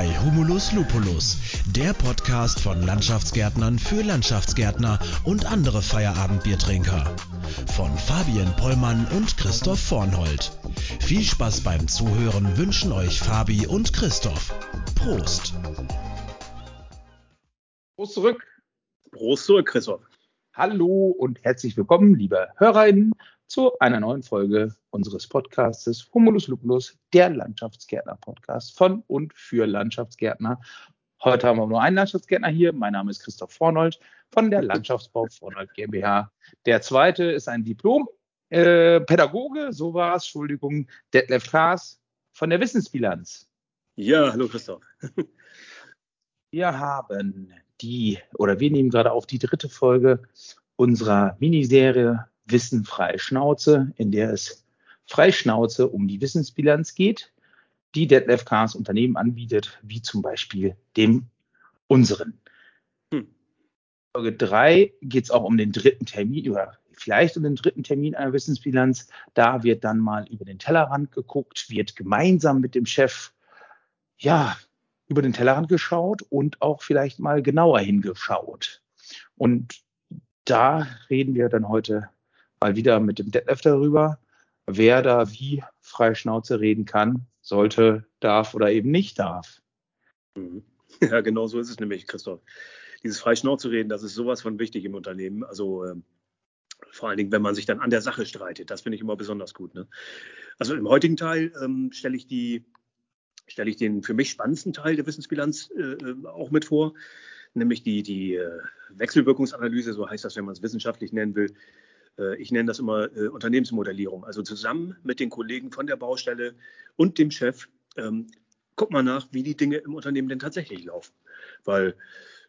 bei Humulus Lupulus, der Podcast von Landschaftsgärtnern für Landschaftsgärtner und andere Feierabendbiertrinker. Von Fabian Pollmann und Christoph Vornhold. Viel Spaß beim Zuhören wünschen euch Fabi und Christoph. Prost! Prost zurück. Prost zurück, Christoph. Hallo und herzlich willkommen, liebe HörerInnen, zu einer neuen Folge unseres Podcastes Humulus Lupulus, der Landschaftsgärtner-Podcast von und für Landschaftsgärtner. Heute haben wir nur einen Landschaftsgärtner hier. Mein Name ist Christoph Vornold von der Landschaftsbau Vornold GmbH. Der zweite ist ein Diplom-Pädagoge, äh, so war es, Entschuldigung, Detlef Klaas von der Wissensbilanz. Ja, hallo Christoph. Wir haben die, oder wir nehmen gerade auf die dritte Folge unserer Miniserie Wissen frei Schnauze, in der es frei Schnauze um die Wissensbilanz geht, die Detlef Kars Unternehmen anbietet, wie zum Beispiel dem unseren. Hm. Folge 3 geht es auch um den dritten Termin oder vielleicht um den dritten Termin einer Wissensbilanz. Da wird dann mal über den Tellerrand geguckt, wird gemeinsam mit dem Chef ja über den Tellerrand geschaut und auch vielleicht mal genauer hingeschaut. Und da reden wir dann heute mal wieder mit dem Detlef darüber, wer da wie frei Schnauze reden kann, sollte, darf oder eben nicht darf. Mhm. Ja, genau so ist es nämlich, Christoph. Dieses frei Schnauze reden, das ist sowas von wichtig im Unternehmen. Also ähm, vor allen Dingen, wenn man sich dann an der Sache streitet. Das finde ich immer besonders gut. Ne? Also im heutigen Teil ähm, stelle ich die stelle ich den für mich spannendsten Teil der Wissensbilanz äh, äh auch mit vor, nämlich die, die äh, Wechselwirkungsanalyse, so heißt das, wenn man es wissenschaftlich nennen will, ich nenne das immer äh, Unternehmensmodellierung. Also zusammen mit den Kollegen von der Baustelle und dem Chef ähm, guck mal nach, wie die Dinge im Unternehmen denn tatsächlich laufen. Weil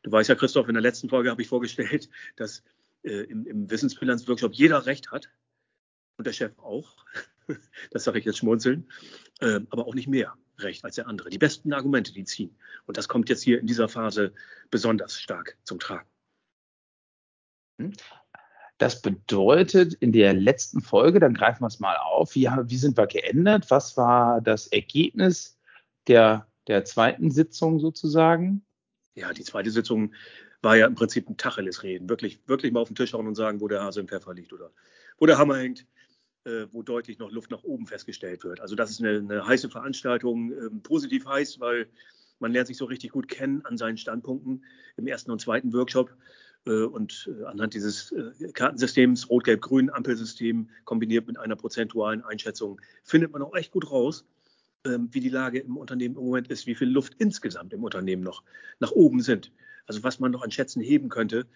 du weißt ja, Christoph, in der letzten Folge habe ich vorgestellt, dass äh, im, Wissensbilanzworkshop jeder Recht hat und der Chef auch. das sage ich jetzt schmunzeln, äh, aber auch nicht mehr Recht als der andere. Die besten Argumente, die ziehen. Und das kommt jetzt hier in dieser Phase besonders stark zum Tragen. Das bedeutet, in der letzten Folge, dann greifen wir es mal auf, wie, wie sind wir geändert? Was war das Ergebnis der, der zweiten Sitzung sozusagen? Ja, die zweite Sitzung war ja im Prinzip ein Tacheles-Reden. Wirklich, wirklich mal auf den Tisch hauen und sagen, wo der Hase im Pfeffer liegt oder wo der Hammer hängt, äh, wo deutlich noch Luft nach oben festgestellt wird. Also das ist eine, eine heiße Veranstaltung, äh, positiv heiß, weil man lernt sich so richtig gut kennen an seinen Standpunkten im ersten und zweiten Workshop. Äh, und äh, anhand dieses äh, Kartensystems, Rot-Gelb-Grün, Ampelsystem, kombiniert mit einer prozentualen Einschätzung, findet man auch echt gut raus, ähm, wie die Lage im Unternehmen im Moment ist, wie viel Luft insgesamt im Unternehmen noch nach oben sind. Also was man noch an Schätzen heben könnte,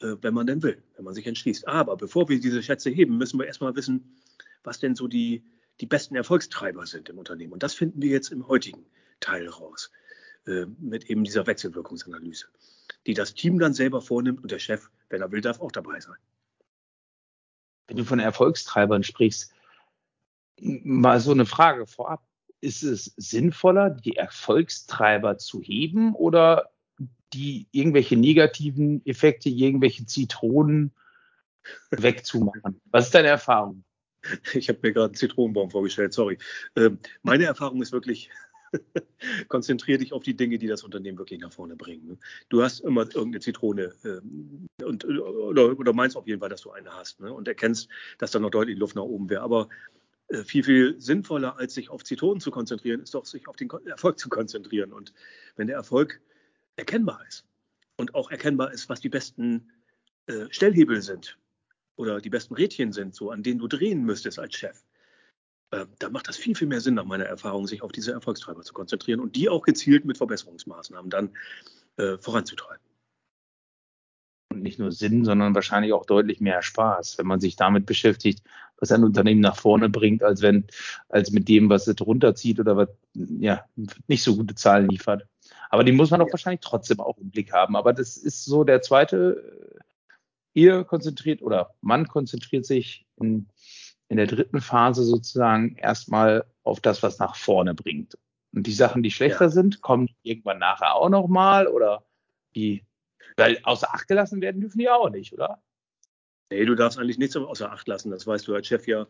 wenn man denn will, wenn man sich entschließt. Aber bevor wir diese Schätze heben, müssen wir erstmal wissen, was denn so die, die besten Erfolgstreiber sind im Unternehmen. Und das finden wir jetzt im heutigen Teil raus, mit eben dieser Wechselwirkungsanalyse die das Team dann selber vornimmt und der Chef, wenn er will, darf auch dabei sein. Wenn du von Erfolgstreibern sprichst, mal so eine Frage vorab. Ist es sinnvoller, die Erfolgstreiber zu heben oder die irgendwelche negativen Effekte, irgendwelche Zitronen wegzumachen? Was ist deine Erfahrung? Ich habe mir gerade einen Zitronenbaum vorgestellt, sorry. Ähm, meine Erfahrung ist wirklich, konzentriere dich auf die Dinge, die das Unternehmen wirklich nach vorne bringen. Ne? Du hast immer irgendeine Zitrone ähm, und, oder, oder meinst auf jeden Fall, dass du eine hast ne? und erkennst, dass da noch deutlich Luft nach oben wäre. Aber äh, viel, viel sinnvoller, als sich auf Zitronen zu konzentrieren, ist doch, sich auf den Erfolg zu konzentrieren. Und wenn der Erfolg erkennbar ist und auch erkennbar ist, was die besten äh, Stellhebel sind oder die besten Rädchen sind, so an denen du drehen müsstest als Chef, äh, da macht das viel, viel mehr Sinn, nach meiner Erfahrung, sich auf diese Erfolgstreiber zu konzentrieren und die auch gezielt mit Verbesserungsmaßnahmen dann äh, voranzutreiben. Und nicht nur Sinn, sondern wahrscheinlich auch deutlich mehr Spaß, wenn man sich damit beschäftigt, was ein Unternehmen nach vorne bringt, als wenn, als mit dem, was es runterzieht oder was ja nicht so gute Zahlen liefert. Aber die muss man auch ja. wahrscheinlich trotzdem auch im Blick haben. Aber das ist so der zweite, ihr konzentriert oder man konzentriert sich in in der dritten Phase sozusagen erstmal auf das, was nach vorne bringt. Und die Sachen, die schlechter ja. sind, kommen irgendwann nachher auch nochmal oder die, weil außer Acht gelassen werden dürfen die auch nicht, oder? Nee, du darfst eigentlich nichts außer Acht lassen. Das weißt du als Chef ja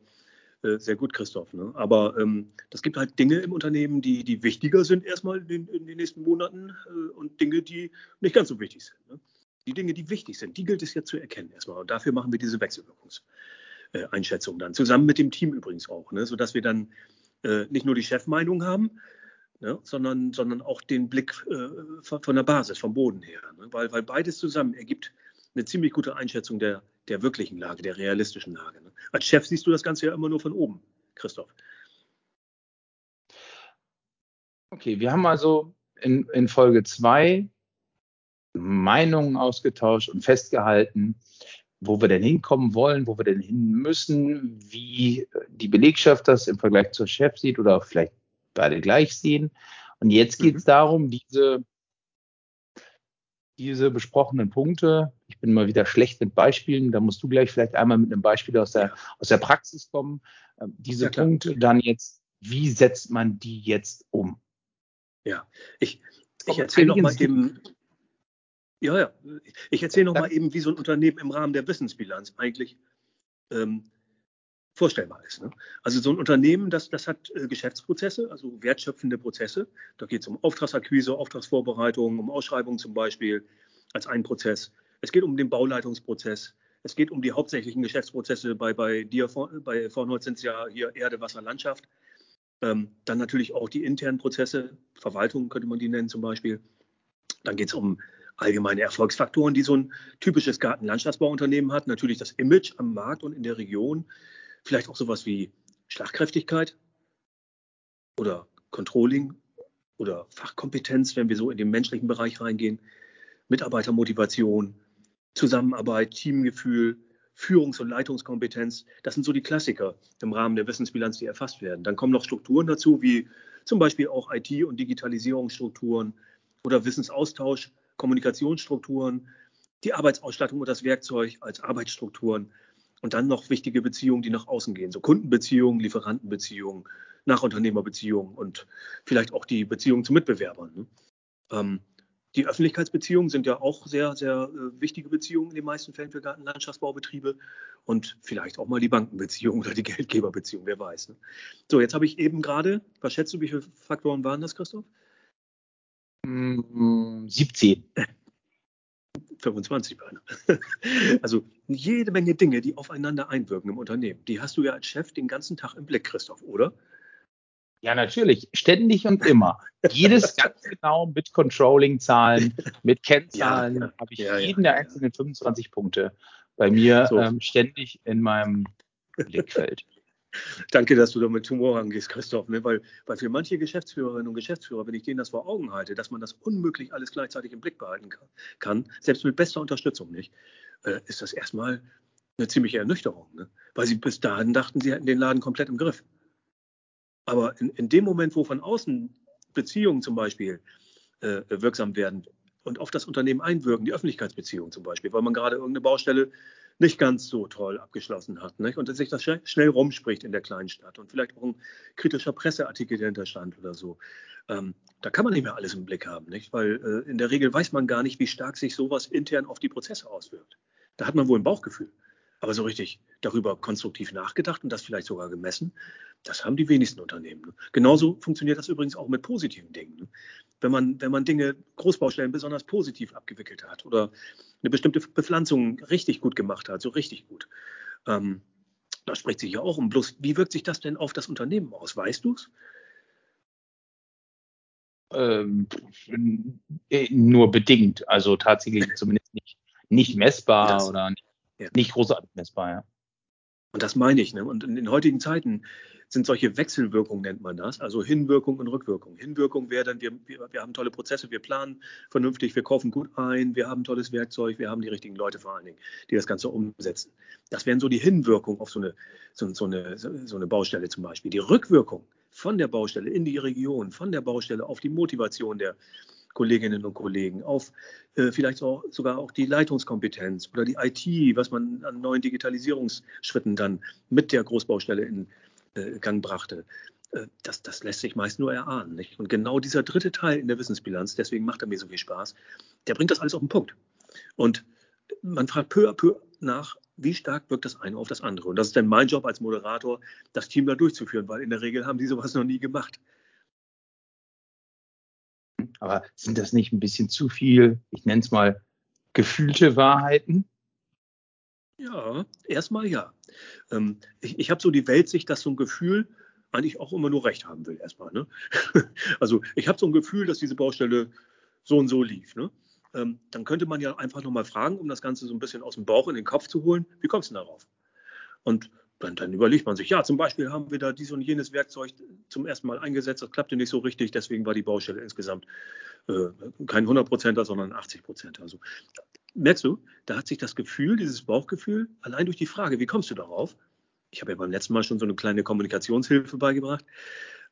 äh, sehr gut, Christoph. Ne? Aber ähm, das gibt halt Dinge im Unternehmen, die, die wichtiger sind erstmal in, in den nächsten Monaten äh, und Dinge, die nicht ganz so wichtig sind. Ne? Die Dinge, die wichtig sind, die gilt es jetzt zu erkennen erstmal. Und dafür machen wir diese Wechselwirkungseinschätzung äh, dann. Zusammen mit dem Team übrigens auch, ne? sodass wir dann äh, nicht nur die Chefmeinung haben, ne? sondern, sondern auch den Blick äh, von, von, der Basis, vom Boden her. Ne? Weil, weil beides zusammen ergibt eine ziemlich gute Einschätzung der, der wirklichen Lage, der realistischen Lage. Ne? Als Chef siehst du das Ganze ja immer nur von oben, Christoph. Okay, wir haben also in, in Folge 2 Meinungen ausgetauscht und festgehalten, wo wir denn hinkommen wollen, wo wir denn hin müssen, wie die Belegschaft das im Vergleich zur Chef sieht oder vielleicht beide gleich sehen. Und jetzt geht es mhm. darum, diese diese besprochenen Punkte. Ich bin mal wieder schlecht mit Beispielen. Da musst du gleich vielleicht einmal mit einem Beispiel aus der, aus der Praxis kommen. Ähm, diese ja, Punkte dann jetzt, wie setzt man die jetzt um? Ja, ich, ich erzähle noch mal eben. Ja, ja. Ich erzähle noch mal eben, wie so ein Unternehmen im Rahmen der Wissensbilanz eigentlich ähm, vorstellbar ist. Ne? Also so ein Unternehmen, das, das hat äh, Geschäftsprozesse, also wertschöpfende Prozesse. Da geht es um Auftragsakquise, Auftragsvorbereitung, um Ausschreibungen zum Beispiel als ein Prozess. Es geht um den Bauleitungsprozess. Es geht um die hauptsächlichen Geschäftsprozesse. Bei, bei dir, bei Vornholz sind es ja hier Erde, Wasser, Landschaft. Ähm, dann natürlich auch die internen Prozesse, Verwaltung könnte man die nennen zum Beispiel. Dann geht es um allgemeine Erfolgsfaktoren, die so ein typisches Gartenlandschaftsbauunternehmen hat. Natürlich das Image am Markt und in der Region. Vielleicht auch sowas wie Schlagkräftigkeit oder Controlling oder Fachkompetenz, wenn wir so in den menschlichen Bereich reingehen, Mitarbeitermotivation, Zusammenarbeit, Teamgefühl, Führungs- und Leitungskompetenz. Das sind so die Klassiker im Rahmen der Wissensbilanz, die erfasst werden. Dann kommen noch Strukturen dazu, wie zum Beispiel auch IT- und Digitalisierungsstrukturen oder Wissensaustausch, Kommunikationsstrukturen, die Arbeitsausstattung und das Werkzeug als Arbeitsstrukturen und dann noch wichtige Beziehungen, die nach außen gehen, so Kundenbeziehungen, Lieferantenbeziehungen, Nachunternehmerbeziehungen und vielleicht auch die Beziehungen zu Mitbewerbern. Ne? Ähm, die Öffentlichkeitsbeziehungen sind ja auch sehr, sehr äh, wichtige Beziehungen in den meisten Fällen für Gartenlandschaftsbaubetriebe und vielleicht auch mal die Bankenbeziehung oder die Geldgeberbeziehung, wer weiß. Ne? So, jetzt habe ich eben gerade, was schätzt du, wie viele Faktoren waren das, Christoph? 17. 25 beinahe. Also jede Menge Dinge, die aufeinander einwirken im Unternehmen. Die hast du ja als Chef den ganzen Tag im Blick, Christoph, oder? Ja, natürlich. Ständig und immer. Jedes ganz genau mit Controlling-Zahlen, mit Kennzahlen ja, ja. habe ich ja, jeden der einzelnen 25 Punkte bei mir so. ähm, ständig in meinem Blickfeld. Danke, dass du da mit Humor rangehst, Christoph. Ne? Weil, weil für manche Geschäftsführerinnen und Geschäftsführer, wenn ich denen das vor Augen halte, dass man das unmöglich alles gleichzeitig im Blick behalten kann, kann selbst mit bester Unterstützung nicht, äh, ist das erstmal eine ziemliche Ernüchterung. Ne? Weil sie bis dahin dachten, sie hätten den Laden komplett im Griff. Aber in, in dem Moment, wo von außen Beziehungen zum Beispiel äh, wirksam werden und auf das Unternehmen einwirken, die Öffentlichkeitsbeziehungen zum Beispiel, weil man gerade irgendeine Baustelle nicht ganz so toll abgeschlossen hat. Nicht? Und dass sich das schnell rumspricht in der kleinen Stadt und vielleicht auch ein kritischer Presseartikel dahinter stand oder so. Ähm, da kann man nicht mehr alles im Blick haben, nicht? weil äh, in der Regel weiß man gar nicht, wie stark sich sowas intern auf die Prozesse auswirkt. Da hat man wohl ein Bauchgefühl. Aber so richtig darüber konstruktiv nachgedacht und das vielleicht sogar gemessen, das haben die wenigsten Unternehmen. Ne? Genauso funktioniert das übrigens auch mit positiven Dingen. Wenn man, wenn man Dinge, Großbaustellen besonders positiv abgewickelt hat oder eine bestimmte Bepflanzung richtig gut gemacht hat, so richtig gut. Ähm, da spricht sich ja auch um. Bloß, wie wirkt sich das denn auf das Unternehmen aus? Weißt du es? Ähm, nur bedingt. Also tatsächlich zumindest nicht, nicht messbar das, oder nicht, ja. nicht großartig messbar, ja. Und das meine ich. Ne? Und in den heutigen Zeiten sind solche Wechselwirkungen, nennt man das, also Hinwirkung und Rückwirkung. Hinwirkung wäre dann, wir, wir, wir haben tolle Prozesse, wir planen vernünftig, wir kaufen gut ein, wir haben tolles Werkzeug, wir haben die richtigen Leute vor allen Dingen, die das Ganze umsetzen. Das wären so die Hinwirkung auf so eine, so, so eine, so eine Baustelle zum Beispiel. Die Rückwirkung von der Baustelle in die Region, von der Baustelle auf die Motivation der, Kolleginnen und Kollegen, auf äh, vielleicht auch, sogar auch die Leitungskompetenz oder die IT, was man an neuen Digitalisierungsschritten dann mit der Großbaustelle in äh, Gang brachte. Äh, das, das, lässt sich meist nur erahnen. Nicht? Und genau dieser dritte Teil in der Wissensbilanz, deswegen macht er mir so viel Spaß, der bringt das alles auf den Punkt. Und man fragt peu à peu nach, wie stark wirkt das eine auf das andere. Und das ist dann mein Job als Moderator, das Team da durchzuführen, weil in der Regel haben die sowas noch nie gemacht. Aber sind das nicht ein bisschen zu viel, ich nenne es mal, gefühlte Wahrheiten? Ja, erstmal ja. Ähm, ich ich habe so die Weltsicht, dass so ein Gefühl eigentlich auch immer nur recht haben will, erstmal. Ne? also ich habe so ein Gefühl, dass diese Baustelle so und so lief. Ne? Ähm, dann könnte man ja einfach nochmal fragen, um das Ganze so ein bisschen aus dem Bauch in den Kopf zu holen, wie kommst du denn darauf? Und dann, dann, überlegt man sich, ja, zum Beispiel haben wir da dies und jenes Werkzeug zum ersten Mal eingesetzt, das klappte nicht so richtig, deswegen war die Baustelle insgesamt äh, kein 100%er, sondern 80%er. Also merkst du, da hat sich das Gefühl, dieses Bauchgefühl, allein durch die Frage, wie kommst du darauf? Ich habe ja beim letzten Mal schon so eine kleine Kommunikationshilfe beigebracht,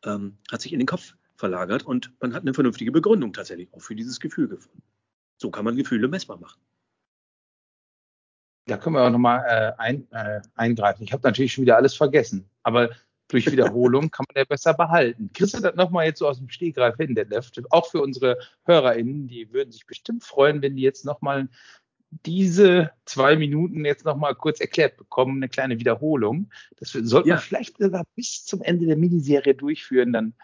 ähm, hat sich in den Kopf verlagert und man hat eine vernünftige Begründung tatsächlich auch für dieses Gefühl gefunden. So kann man Gefühle messbar machen. Da können wir auch nochmal äh, ein, äh, eingreifen. Ich habe natürlich schon wieder alles vergessen, aber durch Wiederholung kann man ja besser behalten. Kriegst du das nochmal jetzt so aus dem Stegreif hin, der Left? Auch für unsere HörerInnen, die würden sich bestimmt freuen, wenn die jetzt nochmal diese zwei Minuten jetzt nochmal kurz erklärt bekommen, eine kleine Wiederholung. Das sollten ja. wir vielleicht sogar bis zum Ende der Miniserie durchführen, dann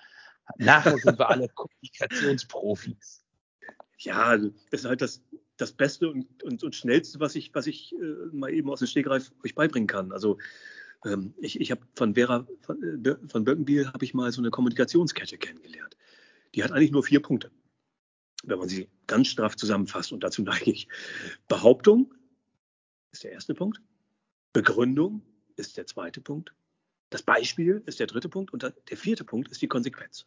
nachher sind wir alle Kommunikationsprofis. Ja, also das ist halt das, das Beste und, und, und Schnellste, was ich, was ich äh, mal eben aus dem Stegreif euch beibringen kann. Also ähm, ich, ich habe von Vera von, äh, von Birkenbiel habe ich mal so eine Kommunikationskette kennengelernt. Die hat eigentlich nur vier Punkte, wenn man sie ganz straff zusammenfasst. Und dazu neige ich. Behauptung ist der erste Punkt. Begründung ist der zweite Punkt. Das Beispiel ist der dritte Punkt. Und der vierte Punkt ist die Konsequenz.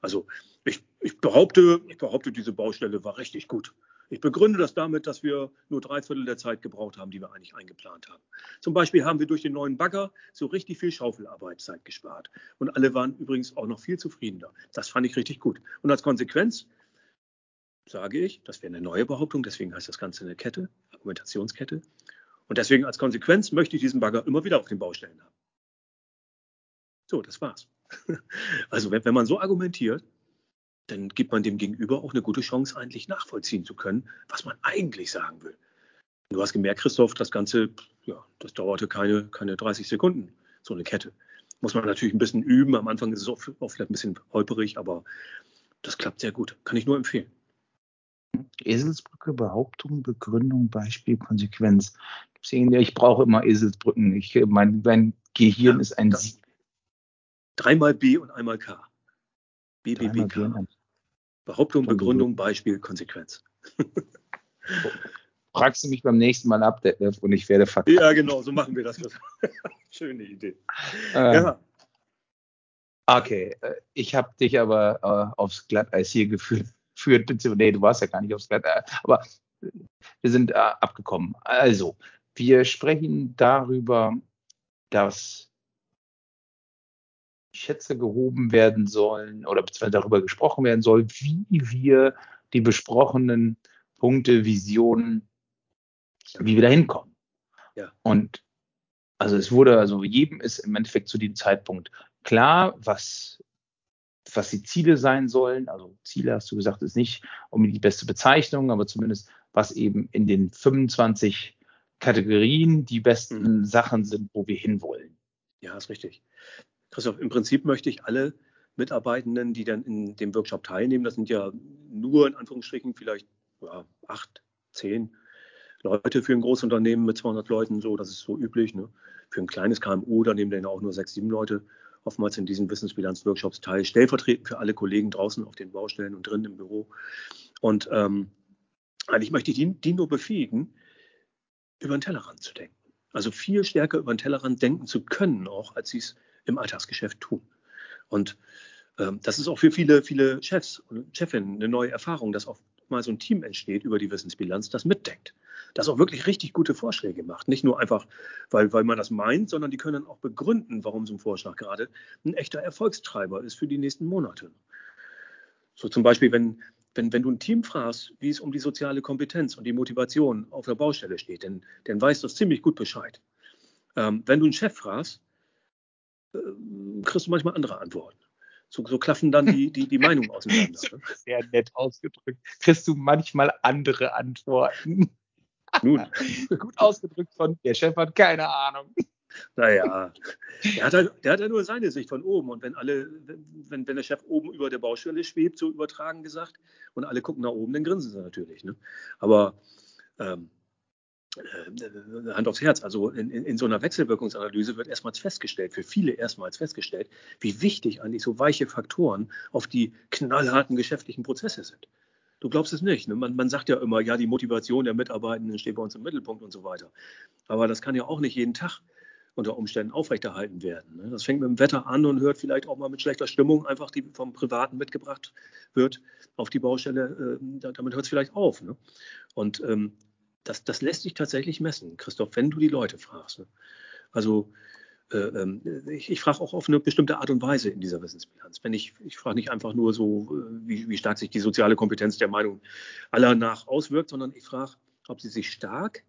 Also ich, ich, behaupte, ich behaupte, diese Baustelle war richtig gut. Ich begründe das damit, dass wir nur drei Viertel der Zeit gebraucht haben, die wir eigentlich eingeplant haben. Zum Beispiel haben wir durch den neuen Bagger so richtig viel Schaufelarbeitszeit gespart. Und alle waren übrigens auch noch viel zufriedener. Das fand ich richtig gut. Und als Konsequenz sage ich, das wäre eine neue Behauptung, deswegen heißt das Ganze eine Kette, Argumentationskette. Und deswegen als Konsequenz möchte ich diesen Bagger immer wieder auf den Baustellen haben. So, das war's. Also wenn, wenn man so argumentiert, dann gibt man dem Gegenüber auch eine gute Chance, eigentlich nachvollziehen zu können, was man eigentlich sagen will. Du hast gemerkt, Christoph, das Ganze, ja, das dauerte keine, keine 30 Sekunden, so eine Kette. Muss man natürlich ein bisschen üben. Am Anfang ist es auch, auch vielleicht ein bisschen holperig, aber das klappt sehr gut. Kann ich nur empfehlen. Eselsbrücke, Behauptung, Begründung, Beispiel, Konsequenz. Ich brauche immer Eselsbrücken. Ich, mein, mein Gehirn ja, ist ein Sie. Dreimal B und einmal K. BBBK. Behauptung, Begründung, Beispiel, Konsequenz. Fragst du mich beim nächsten Mal ab, Detlef, und ich werde verkaufen. Ja, genau, so machen wir das. Schöne Idee. Ähm, ja. Okay, äh, ich habe dich aber äh, aufs Glatteis hier geführt. Beziehungsweise, nee, du warst ja gar nicht aufs Glatteis, aber wir sind äh, abgekommen. Also, wir sprechen darüber, dass Schätze gehoben werden sollen oder beziehungsweise darüber gesprochen werden soll, wie wir die besprochenen Punkte, Visionen, wie wir da hinkommen. Ja. Und also es wurde, also jedem ist im Endeffekt zu dem Zeitpunkt klar, was, was die Ziele sein sollen. Also Ziele, hast du gesagt, ist nicht um die beste Bezeichnung, aber zumindest was eben in den 25 Kategorien die besten mhm. Sachen sind, wo wir hinwollen. Ja, ist richtig. Christoph, im Prinzip möchte ich alle Mitarbeitenden, die dann in dem Workshop teilnehmen, das sind ja nur in Anführungsstrichen vielleicht ja, acht, zehn Leute für ein Großunternehmen mit 200 Leuten, so, das ist so üblich. Ne? Für ein kleines KMU, da nehmen dann auch nur sechs, sieben Leute oftmals in diesen Wissensbilanz-Workshops teil, stellvertretend für alle Kollegen draußen auf den Baustellen und drin im Büro. Und ähm, eigentlich möchte ich die, die nur befähigen, über den Tellerrand zu denken. Also viel stärker über den Tellerrand denken zu können, auch als sie es im Alltagsgeschäft tun. Und ähm, das ist auch für viele, viele Chefs und Chefinnen eine neue Erfahrung, dass auch mal so ein Team entsteht über die Wissensbilanz, das mitdenkt. Das auch wirklich richtig gute Vorschläge macht. Nicht nur einfach, weil, weil man das meint, sondern die können auch begründen, warum so ein Vorschlag gerade ein echter Erfolgstreiber ist für die nächsten Monate. So zum Beispiel, wenn, wenn, wenn du ein Team fragst, wie es um die soziale Kompetenz und die Motivation auf der Baustelle steht, dann, dann weiß das ziemlich gut Bescheid. Ähm, wenn du einen Chef fragst, äh, kriegst du manchmal andere Antworten. So, so klaffen dann die, die, die Meinungen auseinander. Ne? Sehr nett ausgedrückt. Kriegst du manchmal andere Antworten. Nun. Gut ausgedrückt von, der Chef hat keine Ahnung. Naja, der hat, halt, der hat ja nur seine Sicht von oben. Und wenn alle, wenn, wenn der Chef oben über der Baustelle schwebt, so übertragen gesagt, und alle gucken nach oben, dann grinsen sie natürlich. Ne? Aber ähm, äh, Hand aufs Herz, also in, in, in, so einer Wechselwirkungsanalyse wird erstmals festgestellt, für viele erstmals festgestellt, wie wichtig eigentlich so weiche Faktoren auf die knallharten geschäftlichen Prozesse sind. Du glaubst es nicht. Ne? Man, man, sagt ja immer, ja, die Motivation der Mitarbeitenden steht bei uns im Mittelpunkt und so weiter. Aber das kann ja auch nicht jeden Tag unter Umständen aufrechterhalten werden. Ne? Das fängt mit dem Wetter an und hört vielleicht auch mal mit schlechter Stimmung, einfach die vom Privaten mitgebracht wird, auf die Baustelle. Äh, damit hört es vielleicht auf. Ne? Und ähm, das, das lässt sich tatsächlich messen, Christoph, wenn du die Leute fragst. Ne? Also äh, ähm, ich, ich frage auch auf eine bestimmte Art und Weise in dieser Wissensbilanz. Wenn ich, ich frage nicht einfach nur so, äh, wie, wie stark sich die soziale Kompetenz der Meinung aller nach auswirkt, sondern ich frage, ob sie sich stark,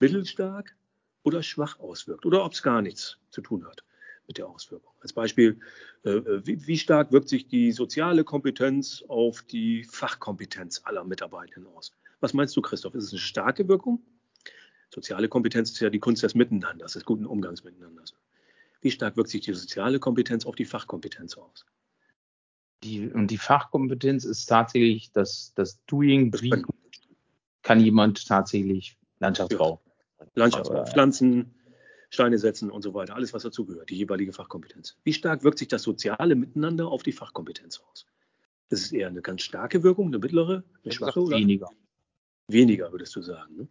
mittelstark oder schwach auswirkt oder ob es gar nichts zu tun hat mit der Auswirkung. Als Beispiel, äh, wie, wie, stark wirkt sich die soziale Kompetenz auf die Fachkompetenz aller Mitarbeitenden aus? Was meinst du, Christoph? Ist es eine starke Wirkung? Soziale Kompetenz ist ja die Kunst des Miteinanders, des guten Umgangs miteinander. Wie stark wirkt sich die soziale Kompetenz auf die Fachkompetenz aus? Die, und die Fachkompetenz ist tatsächlich das, das Doing. Wie kann jemand tatsächlich Landschaftsbau? Ja. Landschaftsbau, Pflanzen, Steine setzen und so weiter. Alles, was dazugehört, die jeweilige Fachkompetenz. Wie stark wirkt sich das soziale Miteinander auf die Fachkompetenz aus? Ist es eher eine ganz starke Wirkung, eine mittlere, eine schwache oder? Weniger. Weniger, würdest du sagen. Ne?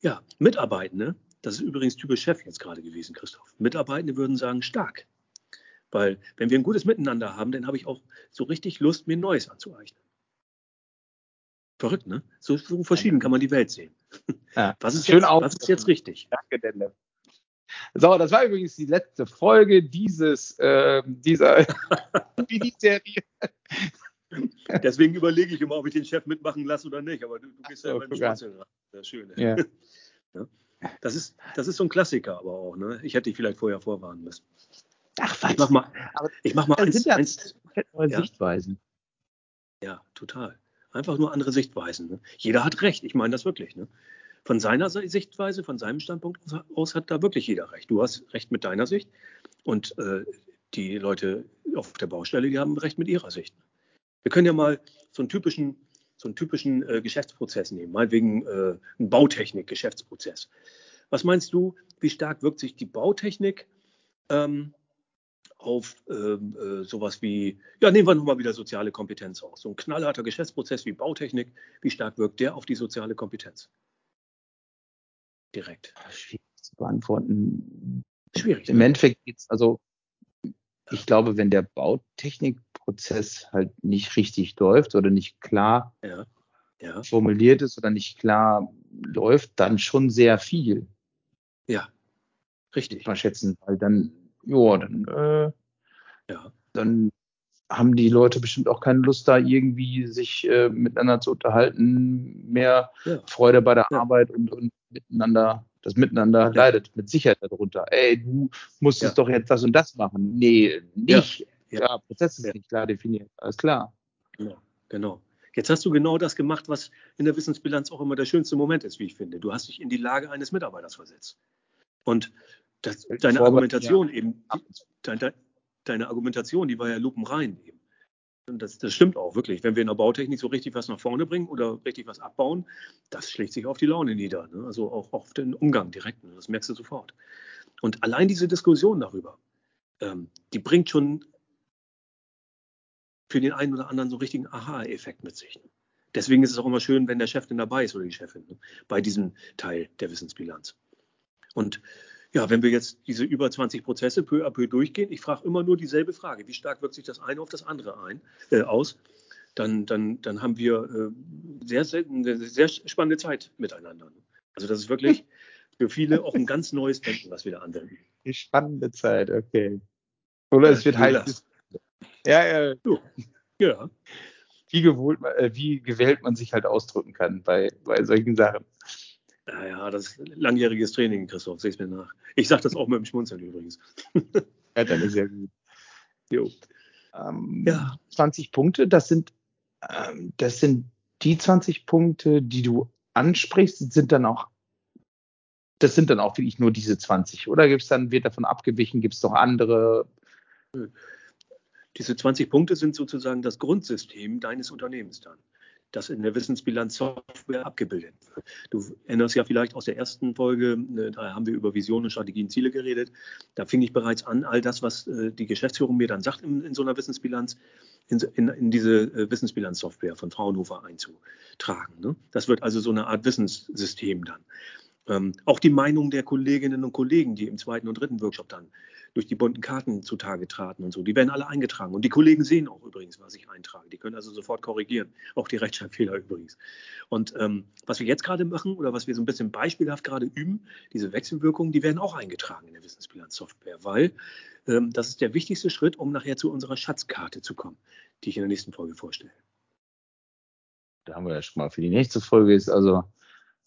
Ja, Mitarbeitende, das ist übrigens typisch Chef jetzt gerade gewesen, Christoph. Mitarbeitende würden sagen stark. Weil, wenn wir ein gutes Miteinander haben, dann habe ich auch so richtig Lust, mir Neues anzueignen. Verrückt, ne? So, so verschieden kann man die Welt sehen. Ja, was, ist schön jetzt, was ist jetzt richtig? Danke, Delle. So, das war übrigens die letzte Folge dieses, äh, dieser Miniserie. Deswegen überlege ich immer, ob ich den Chef mitmachen lasse oder nicht. Aber du, du gehst ja immer. Das ist schön. Ja. ja. Das, ist, das ist so ein Klassiker aber auch. Ne? Ich hätte dich vielleicht vorher vorwarnen müssen. Ach, was? Ich mach mal, ich mach mal eins, sind ja eins, neue ja? Sichtweisen. Ja, total. Einfach nur andere Sichtweisen. Ne? Jeder hat recht. Ich meine das wirklich. Ne? Von seiner Sichtweise, von seinem Standpunkt aus hat da wirklich jeder recht. Du hast recht mit deiner Sicht und äh, die Leute auf der Baustelle, die haben recht mit ihrer Sicht. Wir können ja mal so einen typischen, so einen typischen äh, Geschäftsprozess nehmen, meinetwegen äh, einen Bautechnik-Geschäftsprozess. Was meinst du, wie stark wirkt sich die Bautechnik ähm, auf ähm, äh, sowas wie, ja, nehmen wir nochmal wieder soziale Kompetenz aus. So ein knallharter Geschäftsprozess wie Bautechnik, wie stark wirkt der auf die soziale Kompetenz? Direkt. Schwierig zu beantworten. Schwierig. Im? Endeffekt geht es, also ich glaube, wenn der Bautechnik Prozess halt nicht richtig läuft oder nicht klar ja. Ja. formuliert ist oder nicht klar läuft, dann schon sehr viel. Ja, richtig. Mal schätzen, weil dann, ja, dann, äh, ja. dann haben die Leute bestimmt auch keine Lust, da irgendwie sich äh, miteinander zu unterhalten, mehr ja. Freude bei der ja. Arbeit und, und miteinander, das Miteinander ja. leidet mit Sicherheit darunter. Ey, du musstest doch jetzt das und das machen. Nee, nicht. Ja, ja Prozess ist ja. nicht klar definiert. Alles klar. Genau, genau. Jetzt hast du genau das gemacht, was in der Wissensbilanz auch immer der schönste Moment ist, wie ich finde. Du hast dich in die Lage eines Mitarbeiters versetzt. Und das, deine Argumentation eben, deine, deine Argumentation, die war ja lupenrein eben. Und das, das, stimmt auch wirklich. Wenn wir in der Bautechnik so richtig was nach vorne bringen oder richtig was abbauen, das schlägt sich auf die Laune nieder. Ne? Also auch auf den Umgang direkt. Ne? Das merkst du sofort. Und allein diese Diskussion darüber, ähm, die bringt schon für den einen oder anderen so einen richtigen Aha-Effekt mit sich. Deswegen ist es auch immer schön, wenn der Chef denn dabei ist oder die Chefin ne, bei diesem Teil der Wissensbilanz. Und ja, wenn wir jetzt diese über 20 Prozesse peu à peu durchgehen, ich frage immer nur dieselbe Frage, wie stark wirkt sich das eine auf das andere ein, äh, aus, dann, dann, dann haben wir äh, sehr, sehr, eine sehr spannende Zeit miteinander. Also das ist wirklich für viele auch ein ganz neues Denken, was wir da anwenden. Die spannende Zeit, okay. Oder es wird heiß ja, ja. So. Ja. Wie, gewollt, äh, wie gewählt man sich halt ausdrücken kann bei, bei solchen Sachen. Naja, das ist langjähriges Training, Christoph, seh's mir nach. Ich sage das auch mit dem Schmunzeln übrigens. ja, dann ist ja gut. Jo. Ähm, ja. 20 Punkte, das sind, ähm, das sind die 20 Punkte, die du ansprichst, sind dann auch das sind dann auch wirklich nur diese 20. Oder gibt es dann, wird davon abgewichen, gibt es noch andere? Diese 20 Punkte sind sozusagen das Grundsystem deines Unternehmens dann das in der Wissensbilanz-Software abgebildet wird. Du erinnerst ja vielleicht aus der ersten Folge, ne, da haben wir über Visionen, Strategien, Ziele geredet. Da fing ich bereits an, all das, was äh, die Geschäftsführung mir dann sagt in, in so einer Wissensbilanz, in, in, in diese äh, Wissensbilanz-Software von Fraunhofer einzutragen. Ne? Das wird also so eine Art Wissenssystem dann. Ähm, auch die Meinung der Kolleginnen und Kollegen, die im zweiten und dritten Workshop dann durch die bunten Karten zutage traten und so. Die werden alle eingetragen. Und die Kollegen sehen auch übrigens, was ich eintrage. Die können also sofort korrigieren. Auch die Rechtschreibfehler übrigens. Und ähm, was wir jetzt gerade machen oder was wir so ein bisschen beispielhaft gerade üben, diese Wechselwirkungen, die werden auch eingetragen in der Wissensbilanzsoftware, weil ähm, das ist der wichtigste Schritt, um nachher zu unserer Schatzkarte zu kommen, die ich in der nächsten Folge vorstelle. Da haben wir ja schon mal für die nächste Folge ist also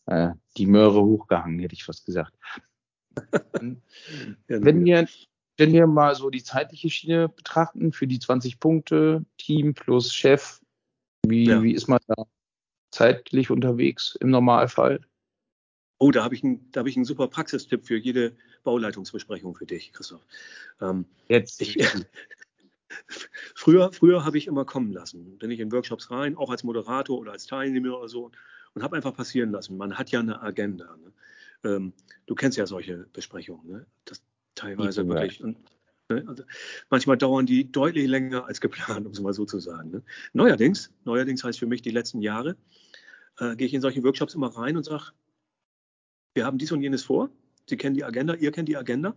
äh, die Möhre hochgehangen, hätte ich fast gesagt. Wenn wir wenn wir mal so die zeitliche Schiene betrachten, für die 20 Punkte, Team plus Chef, wie, ja. wie ist man da zeitlich unterwegs im Normalfall? Oh, da habe ich, ein, hab ich einen super Praxistipp für jede Bauleitungsbesprechung für dich, Christoph. Ähm, Jetzt. Ich, früher früher habe ich immer kommen lassen. Bin ich in Workshops rein, auch als Moderator oder als Teilnehmer oder so, und habe einfach passieren lassen. Man hat ja eine Agenda. Ne? Ähm, du kennst ja solche Besprechungen. Ne? Das, teilweise wirklich. Und, ne, also manchmal dauern die deutlich länger als geplant, um es mal so zu sagen. Ne? Neuerdings, neuerdings heißt für mich die letzten Jahre, äh, gehe ich in solche Workshops immer rein und sage, wir haben dies und jenes vor. Sie kennen die Agenda, ihr kennt die Agenda.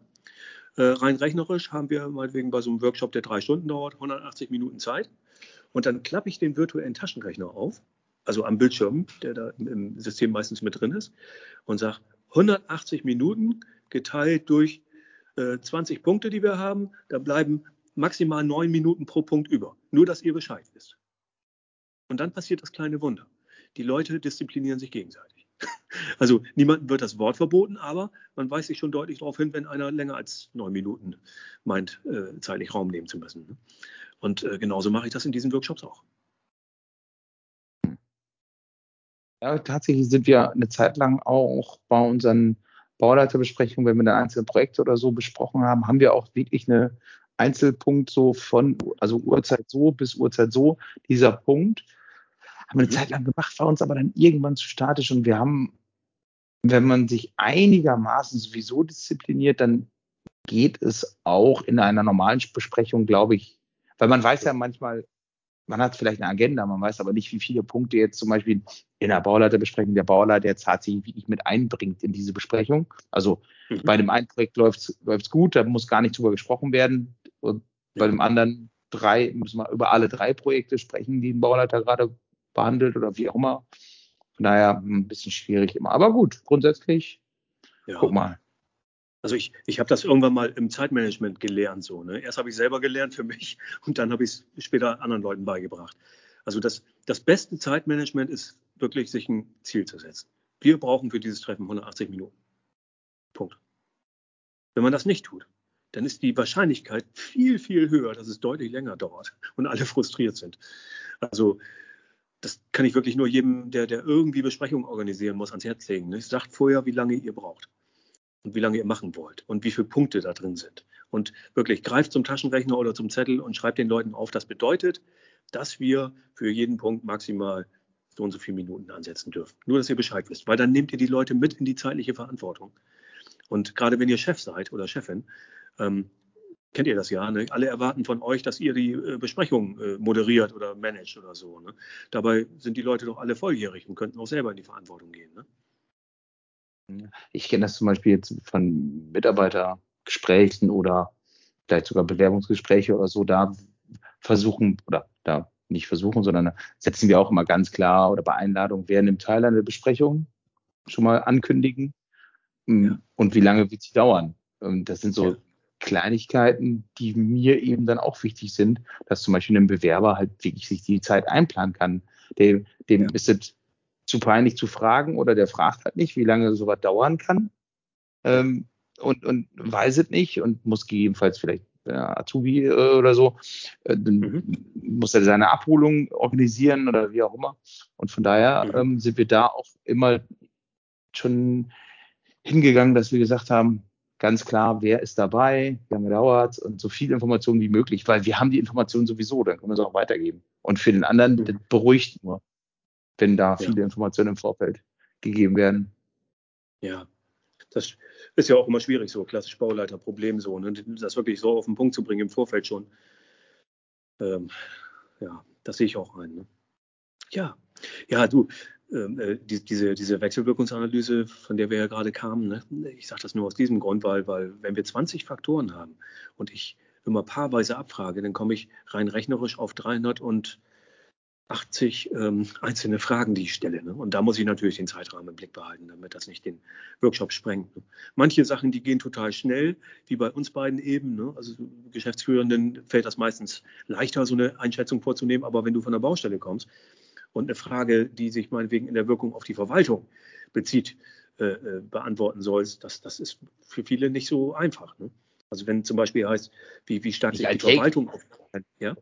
Äh, rein rechnerisch haben wir meinetwegen bei so einem Workshop, der drei Stunden dauert, 180 Minuten Zeit. Und dann klappe ich den virtuellen Taschenrechner auf, also am Bildschirm, der da im System meistens mit drin ist, und sage 180 Minuten geteilt durch 20 äh, Punkte, die wir haben, da bleiben maximal neun Minuten pro Punkt über. Nur, dass ihr Bescheid wisst. Und dann passiert das kleine Wunder. Die Leute disziplinieren sich gegenseitig. Also niemandem wird das Wort verboten, aber man weist sich schon deutlich darauf hin, wenn einer länger als neun Minuten meint, äh, zeitlich Raum nehmen zu müssen. Ne? Und äh, genauso mache ich das in diesen Workshops auch. Ja, tatsächlich sind wir eine Zeit lang auch bei unseren Bauleiterbesprechung, wenn wir dann einzelne Projekte oder so besprochen haben, haben wir auch wirklich eine Einzelpunkt so von, also Uhrzeit so bis Uhrzeit so, dieser Punkt. Haben wir eine. Zeit lang gemacht, war uns aber dann irgendwann zu statisch und wir haben, wenn man sich einigermaßen sowieso diszipliniert, dann geht es auch in einer normalen Besprechung, glaube ich, weil man weiß ja manchmal, man hat vielleicht eine Agenda, man weiß aber nicht, wie viele Punkte jetzt zum Beispiel in der Bauleiterbesprechung der Bauleiter jetzt tatsächlich wirklich mit einbringt in diese Besprechung. Also mhm. bei dem einen Projekt läuft es gut, da muss gar nicht drüber gesprochen werden. Und bei dem anderen drei müssen wir über alle drei Projekte sprechen, die ein Bauleiter gerade behandelt oder wie auch immer. Von daher ein bisschen schwierig immer. Aber gut, grundsätzlich, ja. guck mal. Also ich, ich habe das irgendwann mal im Zeitmanagement gelernt. So, ne? Erst habe ich selber gelernt für mich und dann habe ich es später anderen Leuten beigebracht. Also das, das beste Zeitmanagement ist wirklich, sich ein Ziel zu setzen. Wir brauchen für dieses Treffen 180 Minuten. Punkt. Wenn man das nicht tut, dann ist die Wahrscheinlichkeit viel, viel höher, dass es deutlich länger dauert und alle frustriert sind. Also das kann ich wirklich nur jedem, der, der irgendwie Besprechungen organisieren muss, ans Herz legen. Ne? Sagt vorher, wie lange ihr braucht und wie lange ihr machen wollt und wie viele Punkte da drin sind. Und wirklich greift zum Taschenrechner oder zum Zettel und schreibt den Leuten auf. Das bedeutet, dass wir für jeden Punkt maximal so und so viele Minuten ansetzen dürfen. Nur, dass ihr Bescheid wisst, weil dann nehmt ihr die Leute mit in die zeitliche Verantwortung. Und gerade wenn ihr Chef seid oder Chefin, ähm, kennt ihr das ja, ne? alle erwarten von euch, dass ihr die äh, Besprechung äh, moderiert oder managt oder so. Ne? Dabei sind die Leute doch alle volljährig und könnten auch selber in die Verantwortung gehen. Ne? Ich kenne das zum Beispiel jetzt von Mitarbeitergesprächen oder vielleicht sogar Bewerbungsgespräche oder so, da versuchen oder da nicht versuchen, sondern setzen wir auch immer ganz klar oder bei Einladung, wer nimmt teil an der Besprechung, schon mal ankündigen mm, ja. und wie lange wird sie dauern. Und das sind so ja. Kleinigkeiten, die mir eben dann auch wichtig sind, dass zum Beispiel ein Bewerber halt wirklich sich die Zeit einplanen kann. Dem, dem ja. ist es zu peinlich zu fragen oder der fragt halt nicht, wie lange sowas dauern kann ähm, und, und weiß es nicht und muss gegebenenfalls vielleicht äh, Azubi äh, oder so, äh, dann mhm. muss er seine Abholung organisieren oder wie auch immer. Und von daher mhm. ähm, sind wir da auch immer schon hingegangen, dass wir gesagt haben, ganz klar, wer ist dabei, wie lange dauert und so viel Informationen wie möglich, weil wir haben die Informationen sowieso, dann können wir sie auch weitergeben. Und für den anderen mhm. beruhigt nur, wenn da ja. viele Informationen im Vorfeld gegeben werden. Ja, das ist ja auch immer schwierig, so klassisch Bauleiterproblem, so, ne? das wirklich so auf den Punkt zu bringen im Vorfeld schon. Ähm, ja, das sehe ich auch ein. Ne? Ja, ja, du, ähm, äh, die, diese, diese Wechselwirkungsanalyse, von der wir ja gerade kamen, ne? ich sage das nur aus diesem Grund, weil, weil wenn wir 20 Faktoren haben und ich immer paarweise abfrage, dann komme ich rein rechnerisch auf 300 und 80 ähm, einzelne Fragen, die ich stelle. Ne? Und da muss ich natürlich den Zeitrahmen im Blick behalten, damit das nicht den Workshop sprengt. Ne? Manche Sachen, die gehen total schnell, wie bei uns beiden eben. Ne? Also Geschäftsführenden fällt das meistens leichter, so eine Einschätzung vorzunehmen. Aber wenn du von der Baustelle kommst und eine Frage, die sich meinetwegen in der Wirkung auf die Verwaltung bezieht, äh, äh beantworten sollst, das, das ist für viele nicht so einfach. Ne? Also wenn zum Beispiel heißt, wie, wie stark sich die Verwaltung auf, ja?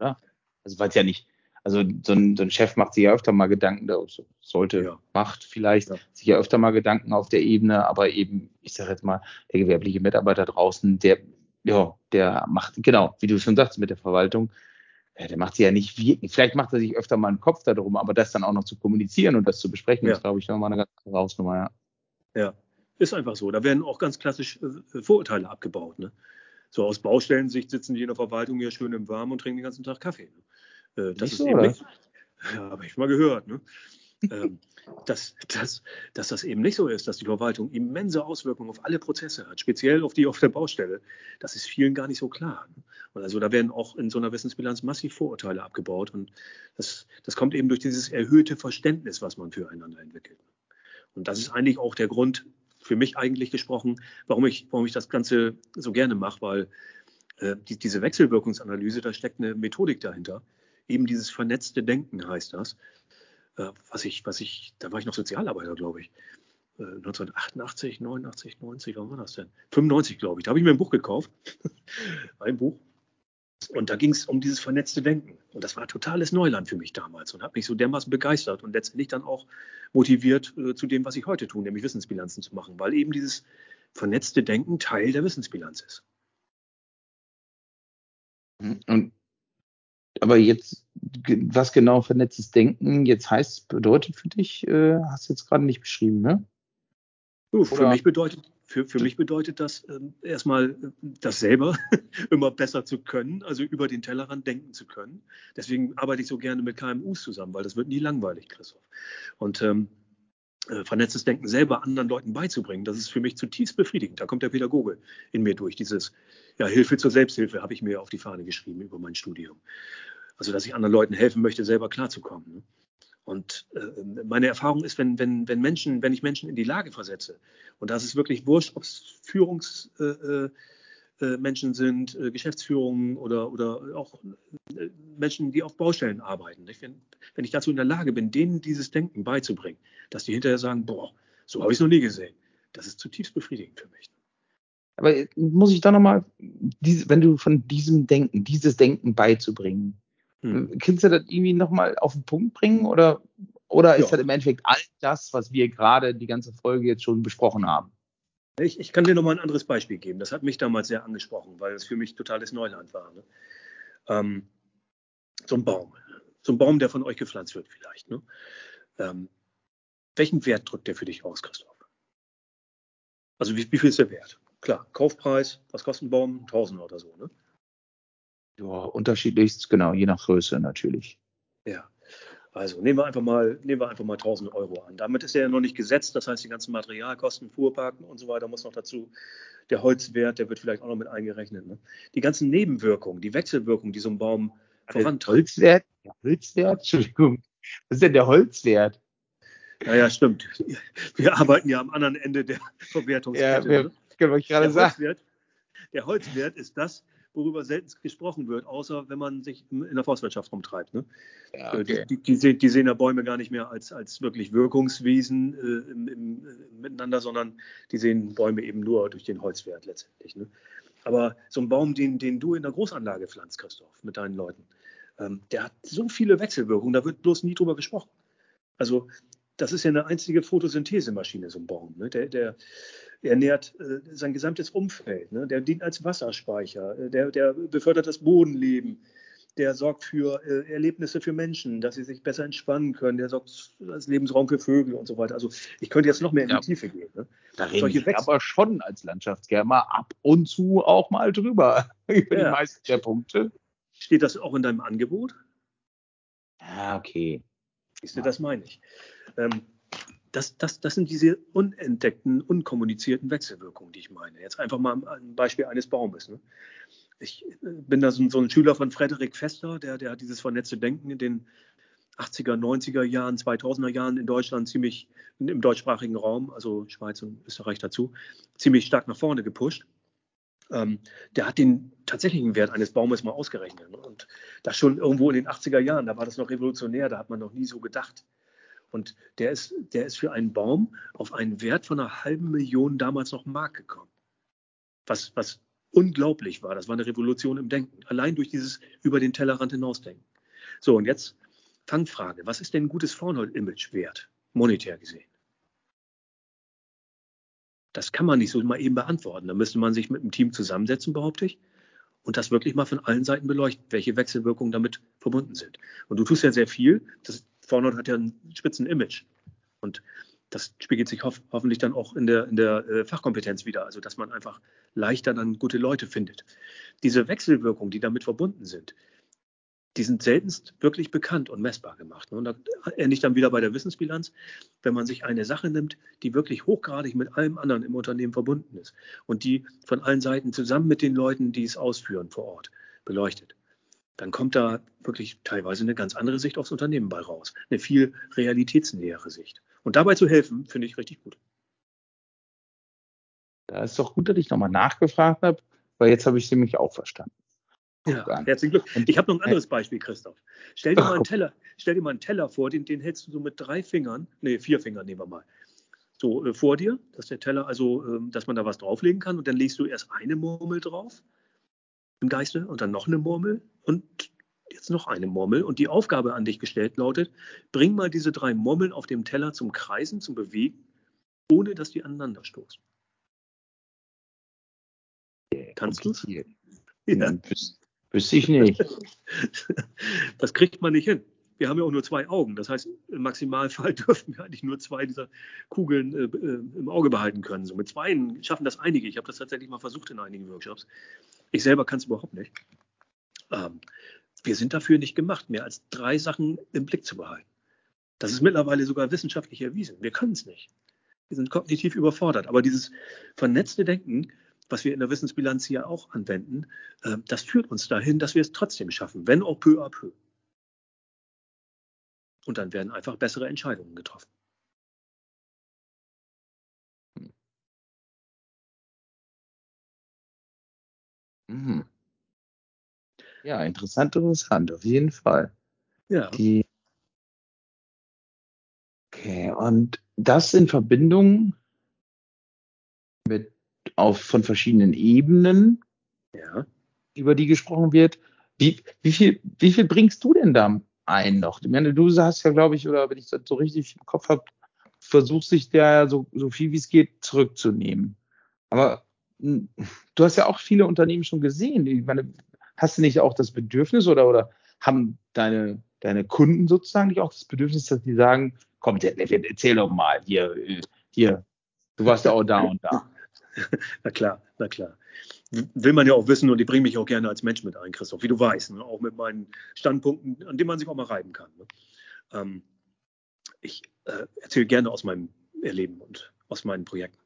Also weil es ja nicht also so ein, so ein, Chef macht sich ja öfter mal Gedanken, der sollte, ja. macht vielleicht ja. sich ja öfter mal Gedanken auf der Ebene, aber eben, ich sage jetzt mal, der gewerbliche Mitarbeiter draußen, der, ja, der macht, genau, wie du schon sagst, mit der Verwaltung, ja, der macht sich ja nicht wirklich, vielleicht macht er sich öfter mal einen Kopf darum, aber das dann auch noch zu kommunizieren und das zu besprechen, ja. ist, glaube ich, nochmal eine ganz andere Hausnummer, ja. Ja, ist einfach so. Da werden auch ganz klassisch äh, Vorurteile abgebaut, ne? So aus Baustellensicht sitzen die in der Verwaltung hier schön im Warmen und trinken den ganzen Tag Kaffee. Ne? Äh, das ist so, eben nicht, ja, habe ich mal gehört, ne? ähm, dass, dass, dass das eben nicht so ist, dass die Verwaltung immense Auswirkungen auf alle Prozesse hat, speziell auf die auf der Baustelle. Das ist vielen gar nicht so klar. Ne? Und also da werden auch in so einer Wissensbilanz massiv Vorurteile abgebaut und das, das kommt eben durch dieses erhöhte Verständnis, was man füreinander entwickelt. Und das ist eigentlich auch der Grund, für mich eigentlich gesprochen, warum ich, warum ich das Ganze so gerne mache, weil äh, die, diese Wechselwirkungsanalyse, da steckt eine Methodik dahinter, eben dieses vernetzte Denken heißt das. Äh, was ich, was ich, da war ich noch Sozialarbeiter, glaube ich. 1988, 89, 90, wann war das denn? 95, glaube ich. Da habe ich mir ein Buch gekauft. ein Buch. Und da ging es um dieses vernetzte Denken. Und das war totales Neuland für mich damals und hat mich so dermaßen begeistert und letztendlich dann auch motiviert äh, zu dem, was ich heute tue, nämlich Wissensbilanzen zu machen, weil eben dieses vernetzte Denken Teil der Wissensbilanz ist. Und aber jetzt, was genau vernetztes Denken jetzt heißt, bedeutet für dich, äh, hast du jetzt gerade nicht beschrieben, ne? Uh, für, mich bedeutet, für, für mich bedeutet das ähm, erstmal, äh, das selber immer besser zu können, also über den Tellerrand denken zu können. Deswegen arbeite ich so gerne mit KMUs zusammen, weil das wird nie langweilig, Christoph. Und ähm, äh, vernetztes Denken selber anderen Leuten beizubringen, das ist für mich zutiefst befriedigend. Da kommt der Pädagoge in mir durch. Dieses ja, Hilfe zur Selbsthilfe habe ich mir auf die Fahne geschrieben über mein Studium. Also, dass ich anderen Leuten helfen möchte, selber klarzukommen. Ne? Und äh, meine Erfahrung ist, wenn, wenn, wenn Menschen, wenn ich Menschen in die Lage versetze, und das ist wirklich wurscht, ob es Führungsmenschen äh, äh, sind, Geschäftsführungen oder, oder auch Menschen, die auf Baustellen arbeiten. Wenn, wenn ich dazu in der Lage bin, denen dieses Denken beizubringen, dass die hinterher sagen, boah, so habe ich es noch nie gesehen. Das ist zutiefst befriedigend für mich. Aber muss ich da nochmal, wenn du von diesem Denken, dieses Denken beizubringen, hm. Kannst du das irgendwie nochmal auf den Punkt bringen oder, oder ist ja. das im Endeffekt all das, was wir gerade die ganze Folge jetzt schon besprochen haben? Ich, ich kann dir nochmal ein anderes Beispiel geben. Das hat mich damals sehr angesprochen, weil es für mich totales Neuland war. Ne? Ähm, so ein Baum. So ein Baum, der von euch gepflanzt wird vielleicht. Ne? Ähm, welchen Wert drückt der für dich aus, Christoph? Also wie, wie viel ist der Wert? Klar, Kaufpreis, was kostet ein Baum? 1000 oder so. Ne? Ja, unterschiedlichst, genau, je nach Größe natürlich. Ja. Also nehmen wir einfach mal, nehmen wir einfach mal 1000 Euro an. Damit ist er ja noch nicht gesetzt. Das heißt, die ganzen Materialkosten, Fuhrparken und so weiter muss noch dazu. Der Holzwert, der wird vielleicht auch noch mit eingerechnet. Ne? Die ganzen Nebenwirkungen, die Wechselwirkungen, die so ein Baum vorantreibt. Holzwert? Der Holzwert? Entschuldigung. Was ist denn der Holzwert? Ja, ja, stimmt. Wir arbeiten ja am anderen Ende der Verwertungskette. Ja, wir, ne? kann ich gerade der sagen. Holzwert, der Holzwert ist das, worüber selten gesprochen wird, außer wenn man sich in der Forstwirtschaft rumtreibt. Ne? Ja, äh, okay. die, die, die, die, sehen ja Bäume gar nicht mehr als, als wirklich Wirkungswesen äh, im, im, äh, miteinander, sondern die sehen Bäume eben nur durch den Holzwert letztendlich. Ne? Aber so ein Baum, den, den du in der Großanlage pflanzt, Christoph, mit deinen Leuten, ähm, der hat so viele Wechselwirkungen, da wird bloß nie drüber gesprochen. Also das ist ja eine einzige Photosynthesemaschine, so ein Baum. Ne? Der, der, er nährt äh, sein gesamtes Umfeld. Ne? Der dient als Wasserspeicher, äh, der, der befördert das Bodenleben, der sorgt für äh, Erlebnisse für Menschen, dass sie sich besser entspannen können, der sorgt als Lebensraum für Vögel und so weiter. Also ich könnte jetzt noch mehr in ja, die Tiefe gehen. Ne? Da rede Solche ich Wechsel. aber schon als Landschaftsgärtner ab und zu auch mal drüber über ja. die meisten der Punkte. Steht das auch in deinem Angebot? Ja, okay. Siehst du, das meine ich. Ähm, das, das, das sind diese unentdeckten, unkommunizierten Wechselwirkungen, die ich meine. Jetzt einfach mal ein Beispiel eines Baumes. Ne? Ich äh, bin da so, so, ein Schüler von Frederik Fester, der, der hat dieses vernetzte Denken in den 80er, 90er Jahren, 2000er Jahren in Deutschland ziemlich im deutschsprachigen Raum, also Schweiz und Österreich dazu, ziemlich stark nach vorne gepusht. Ähm, der hat den tatsächlichen Wert eines Baumes mal ausgerechnet. Ne? Und das schon irgendwo in den 80er Jahren, da war das noch revolutionär, da hat man noch nie so gedacht. Und der ist, der ist für einen Baum auf einen Wert von einer halben Million damals noch Mark gekommen. Was, was unglaublich war. Das war eine Revolution im Denken. Allein durch dieses über den Tellerrand hinausdenken. So, und jetzt Fangfrage. Was ist denn ein gutes Vornhold-Image wert, monetär gesehen? Das kann man nicht so mal eben beantworten. Da müsste man sich mit einem Team zusammensetzen, behaupte ich, und das wirklich mal von allen Seiten beleuchten, welche Wechselwirkungen damit verbunden sind. Und du tust ja sehr viel. Das Vornord hat ja ein spitzen Image. Und das spiegelt sich hof hoffentlich dann auch in der, in der äh, Fachkompetenz wieder, also dass man einfach leichter dann gute Leute findet. Diese Wechselwirkungen, die damit verbunden sind, die sind seltenst wirklich bekannt und messbar gemacht. Ne? Und da ende ich dann wieder bei der Wissensbilanz, wenn man sich eine Sache nimmt, die wirklich hochgradig mit allem anderen im Unternehmen verbunden ist und die von allen Seiten zusammen mit den Leuten, die es ausführen vor Ort, beleuchtet dann kommt da wirklich teilweise eine ganz andere Sicht aufs Unternehmen bei raus. Eine viel realitätsnähere Sicht. Und dabei zu helfen, finde ich richtig gut. Da ist doch gut, dass ich nochmal nachgefragt habe, weil jetzt habe ich sie nämlich auch verstanden. Ja, herzlichen Glück. Ich habe noch ein anderes Beispiel, Christoph. Stell dir mal einen Teller, stell dir mal einen Teller vor, den, den hältst du so mit drei Fingern, nee, vier Fingern nehmen wir mal, so äh, vor dir, dass der Teller also, äh, dass man da was drauflegen kann und dann legst du erst eine Murmel drauf im Geiste und dann noch eine Murmel und jetzt noch eine Murmel. Und die Aufgabe an dich gestellt lautet, bring mal diese drei Murmeln auf dem Teller zum Kreisen, zum Bewegen, ohne dass die aneinander stoßen. Kannst du? Ja. Wüsste ich nicht. das kriegt man nicht hin. Wir haben ja auch nur zwei Augen. Das heißt, im Maximalfall dürfen wir eigentlich nur zwei dieser Kugeln äh, äh, im Auge behalten können. So mit zwei schaffen das einige. Ich habe das tatsächlich mal versucht in einigen Workshops. Ich selber kann es überhaupt nicht. Ähm, wir sind dafür nicht gemacht, mehr als drei Sachen im Blick zu behalten. Das ist mittlerweile sogar wissenschaftlich erwiesen. Wir können es nicht. Wir sind kognitiv überfordert. Aber dieses vernetzte Denken, was wir in der Wissensbilanz hier auch anwenden, äh, das führt uns dahin, dass wir es trotzdem schaffen, wenn auch peu à peu. Und dann werden einfach bessere Entscheidungen getroffen. Mhm. Ja, interessant, interessant, auf jeden Fall. Ja. Die okay, und das in Verbindung mit auf von verschiedenen Ebenen, ja. über die gesprochen wird. Wie, wie, viel, wie viel bringst du denn da ein noch? Ich meine, du hast ja, glaube ich, oder wenn ich das so richtig im Kopf habe, versuchst dich da so, so viel wie es geht zurückzunehmen. Aber hm, du hast ja auch viele Unternehmen schon gesehen. Ich meine, hast du nicht auch das Bedürfnis oder, oder haben deine, deine Kunden sozusagen nicht auch das Bedürfnis, dass die sagen, komm, erzähl doch mal, hier, hier, du warst ja auch da und da. Na klar, na klar. Will man ja auch wissen und ich bringe mich auch gerne als Mensch mit ein, Christoph, wie du weißt, ne? auch mit meinen Standpunkten, an denen man sich auch mal reiben kann. Ne? Ähm, ich äh, erzähle gerne aus meinem Erleben und aus meinen Projekten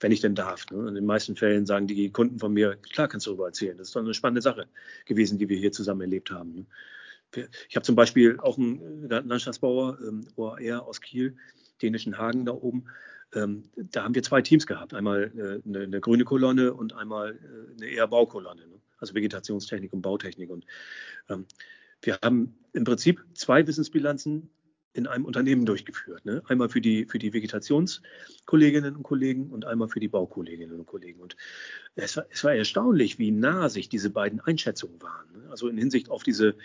wenn ich denn darf. Ne? In den meisten Fällen sagen die Kunden von mir, klar kannst du darüber erzählen. Das ist doch eine spannende Sache gewesen, die wir hier zusammen erlebt haben. Ne? Ich habe zum Beispiel auch einen Landschaftsbauer, ähm, OAR aus Kiel, dänischen Hagen da oben. Ähm, da haben wir zwei Teams gehabt. Einmal äh, eine, eine, grüne Kolonne und einmal äh, eine eher Baukolonne. Ne? Also Vegetationstechnik und Bautechnik. Und ähm, wir haben im Prinzip zwei Wissensbilanzen in einem Unternehmen durchgeführt. Ne? Einmal für die, für die Vegetationskolleginnen und Kollegen und einmal für die Baukolleginnen und Kollegen. Und es war, es war erstaunlich, wie nah sich diese beiden Einschätzungen waren. Ne? Also in Hinsicht auf diese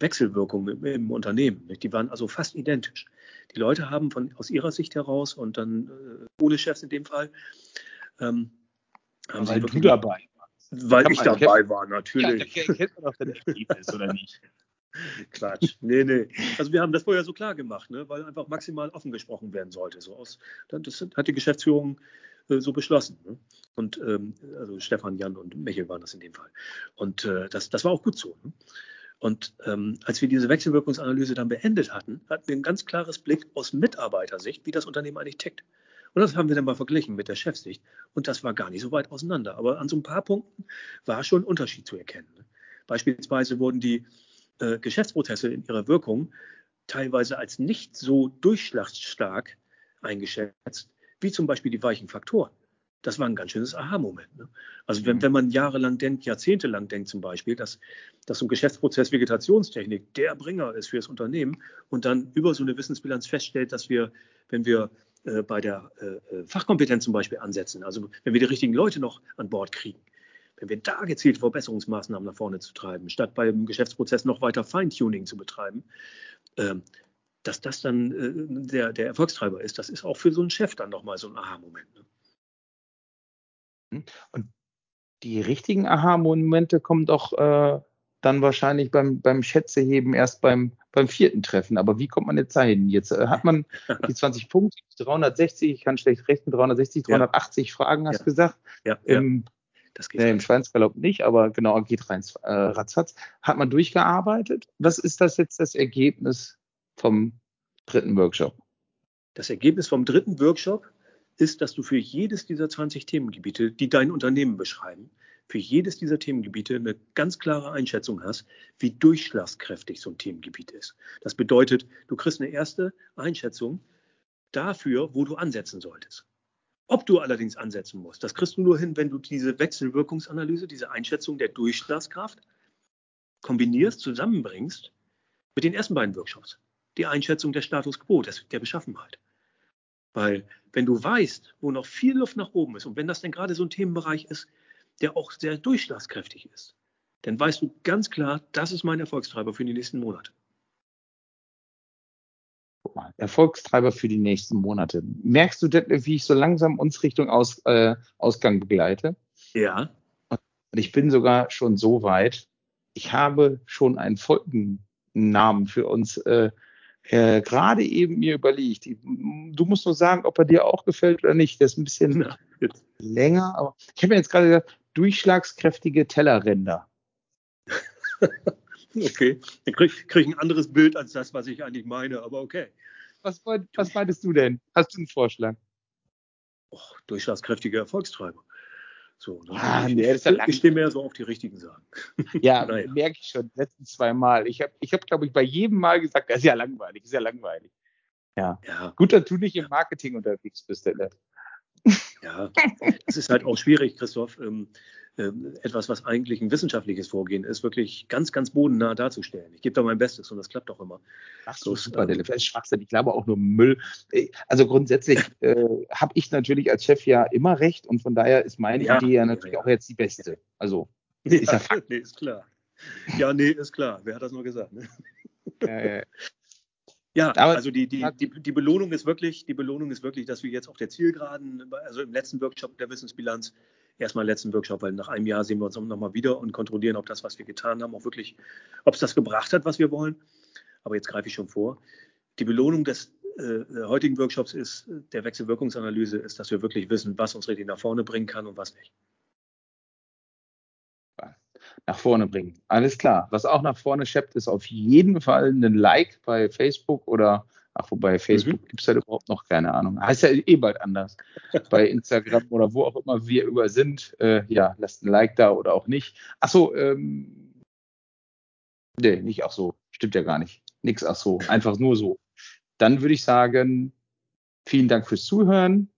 Wechselwirkung im, im Unternehmen. Ne? Die waren also fast identisch. Die Leute haben von, aus ihrer Sicht heraus und dann äh, ohne Chefs in dem Fall, Ähm, haben weil du dabei warst. Weil ich dabei war, natürlich. Ja, kennt man doch dein Ergebnis, oder nicht? Quatsch. Nee, nee. Also wir haben das vorher so klar gemacht, ne? weil einfach maximal offen gesprochen werden sollte. So aus, das hat die Geschäftsführung äh, so beschlossen. Ne? Und ähm, also Stefan, Jan und Michael waren das in dem Fall. Und äh, das, das war auch gut so. Ne? Und ähm, als wir diese Wechselwirkungsanalyse dann beendet hatten, hatten wir ein ganz klares Blick aus Mitarbeitersicht, wie das Unternehmen eigentlich tickt. Und das haben wir dann mal verglichen mit der Chefsicht. Und das war gar nicht so weit auseinander. Aber an so ein paar Punkten war schon ein Unterschied zu erkennen. Ne? Beispielsweise wurden die äh, Geschäftsprozesse in ihrer Wirkung teilweise als nicht so durchschlagsstark eingeschätzt, wie zum Beispiel die weichen Faktoren. Das war ein ganz schönes Aha-Moment. Ne? Also wenn, mhm. wenn man jahrelang denkt, jahrzehntelang denkt zum Beispiel, dass, dass so ein Geschäftsprozess Vegetationstechnik der Bringer ist für das Unternehmen und dann über so eine Wissensbilanz feststellt, dass wir, wenn wir äh, bei der äh, äh Fachkompetenz zum Beispiel ansetzen, also wenn wir die richtigen Leute noch an Bord kriegen, wenn wir da gezielt Verbesserungsmaßnahmen nach vorne zu treiben, statt beim Geschäftsprozess noch weiter Feintuning zu betreiben, ähm, dass das dann äh, der, der Erfolgstreiber ist, das ist auch für so einen Chef dann nochmal so ein Aha-Moment. Ne? Hm? Und die richtigen Aha-Momente kommen doch äh, dann wahrscheinlich beim, beim Schätzeheben erst beim, beim vierten Treffen. Aber wie kommt man jetzt dahin? Jetzt äh, hat man die 20 Punkte, 360, ich kann schlecht rechnen, 360, 380 ja. Fragen, hast du ja. gesagt. Ja, Im das geht nee, im Schweinsgalopp nicht, aber genau, geht rein äh, ratzfatz. Hat man durchgearbeitet? Was ist das jetzt das Ergebnis vom dritten Workshop? Das Ergebnis vom dritten Workshop ist, dass du für jedes dieser 20 Themengebiete, die dein Unternehmen beschreiben, für jedes dieser Themengebiete eine ganz klare Einschätzung hast, wie durchschlagskräftig so ein Themengebiet ist. Das bedeutet, du kriegst eine erste Einschätzung dafür, wo du ansetzen solltest. Ob du allerdings ansetzen musst, das kriegst du nur hin, wenn du diese Wechselwirkungsanalyse, diese Einschätzung der Durchschlagskraft kombinierst, zusammenbringst mit den ersten beiden Workshops. Die Einschätzung der Status quo, der Beschaffenheit. Weil wenn du weißt, wo noch viel Luft nach oben ist und wenn das denn gerade so ein Themenbereich ist, der auch sehr durchschlagskräftig ist, dann weißt du ganz klar, das ist mein Erfolgstreiber für die nächsten Monate. Guck mal, Erfolgstreiber für die nächsten Monate. Merkst du, wie ich so langsam uns Richtung Aus, äh, Ausgang begleite? Ja. Und ich bin sogar schon so weit. Ich habe schon einen Folgennamen für uns äh, äh, gerade eben mir überlegt. Du musst nur sagen, ob er dir auch gefällt oder nicht. Das ist ein bisschen ja, länger, aber ich habe mir jetzt gerade gesagt, durchschlagskräftige Tellerränder. Okay, dann kriege krieg ich ein anderes Bild als das, was ich eigentlich meine, aber okay. Was, was meintest du denn? Hast du einen Vorschlag? Och, durchschlagskräftige Erfolgstreiber. So, ne? ah, ich, nee, ich, stehe mehr so auf die richtigen Sachen. Ja, naja. merke ich schon, letzten zwei Mal. Ich habe, ich hab, glaube ich, bei jedem Mal gesagt, das ist ja langweilig, ist ja langweilig. Ja. ja. Gut, dass du nicht im Marketing unterwegs bist, Ella. Ja, es ist halt auch schwierig, Christoph. Ähm, etwas, was eigentlich ein wissenschaftliches Vorgehen ist, wirklich ganz, ganz bodennah darzustellen. Ich gebe da mein Bestes und das klappt auch immer. Ach so, super, ähm, der ist Schwachsinn. Ich glaube auch nur Müll. Äh, also grundsätzlich äh, habe ich natürlich als Chef ja immer recht und von daher ist meine ja, Idee ja natürlich ja, ja. auch jetzt die beste. Also ist ja, Fakt. Nee, ist klar. Ja, nee, ist klar. Wer hat das nur gesagt? Ne? Ja, ja, Aber, also die, die, die, die, Belohnung ist wirklich, die Belohnung ist wirklich, dass wir jetzt auf der Zielgeraden, also im letzten Workshop der Wissensbilanz, erstmal im letzten Workshop, weil nach einem Jahr sehen wir uns nochmal wieder und kontrollieren, ob das, was wir getan haben, auch wirklich, ob es das gebracht hat, was wir wollen. Aber jetzt greife ich schon vor. Die Belohnung des äh, heutigen Workshops ist, der Wechselwirkungsanalyse ist, dass wir wirklich wissen, was uns richtig nach vorne bringen kann und was nicht nach vorne bringen. Alles klar. Was auch nach vorne scheppt, ist auf jeden Fall ein Like bei Facebook oder, ach, wobei Facebook mhm. gibt es halt überhaupt noch keine Ahnung. Heißt ja eh bald anders. bei Instagram oder wo auch immer wir über sind. Äh, ja, lasst ein Like da oder auch nicht. Ach so, ähm, nee, nicht ach so. Stimmt ja gar nicht. Nix ach so. Einfach nur so. Dann würde ich sagen, vielen Dank fürs Zuhören.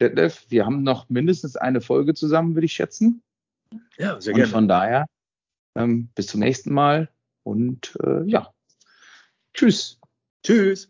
Detlef, wir haben noch mindestens eine Folge zusammen, würde ich schätzen. Ja, sehr und gerne. Von daher, ähm, bis zum nächsten Mal und äh, ja, tschüss. Tschüss.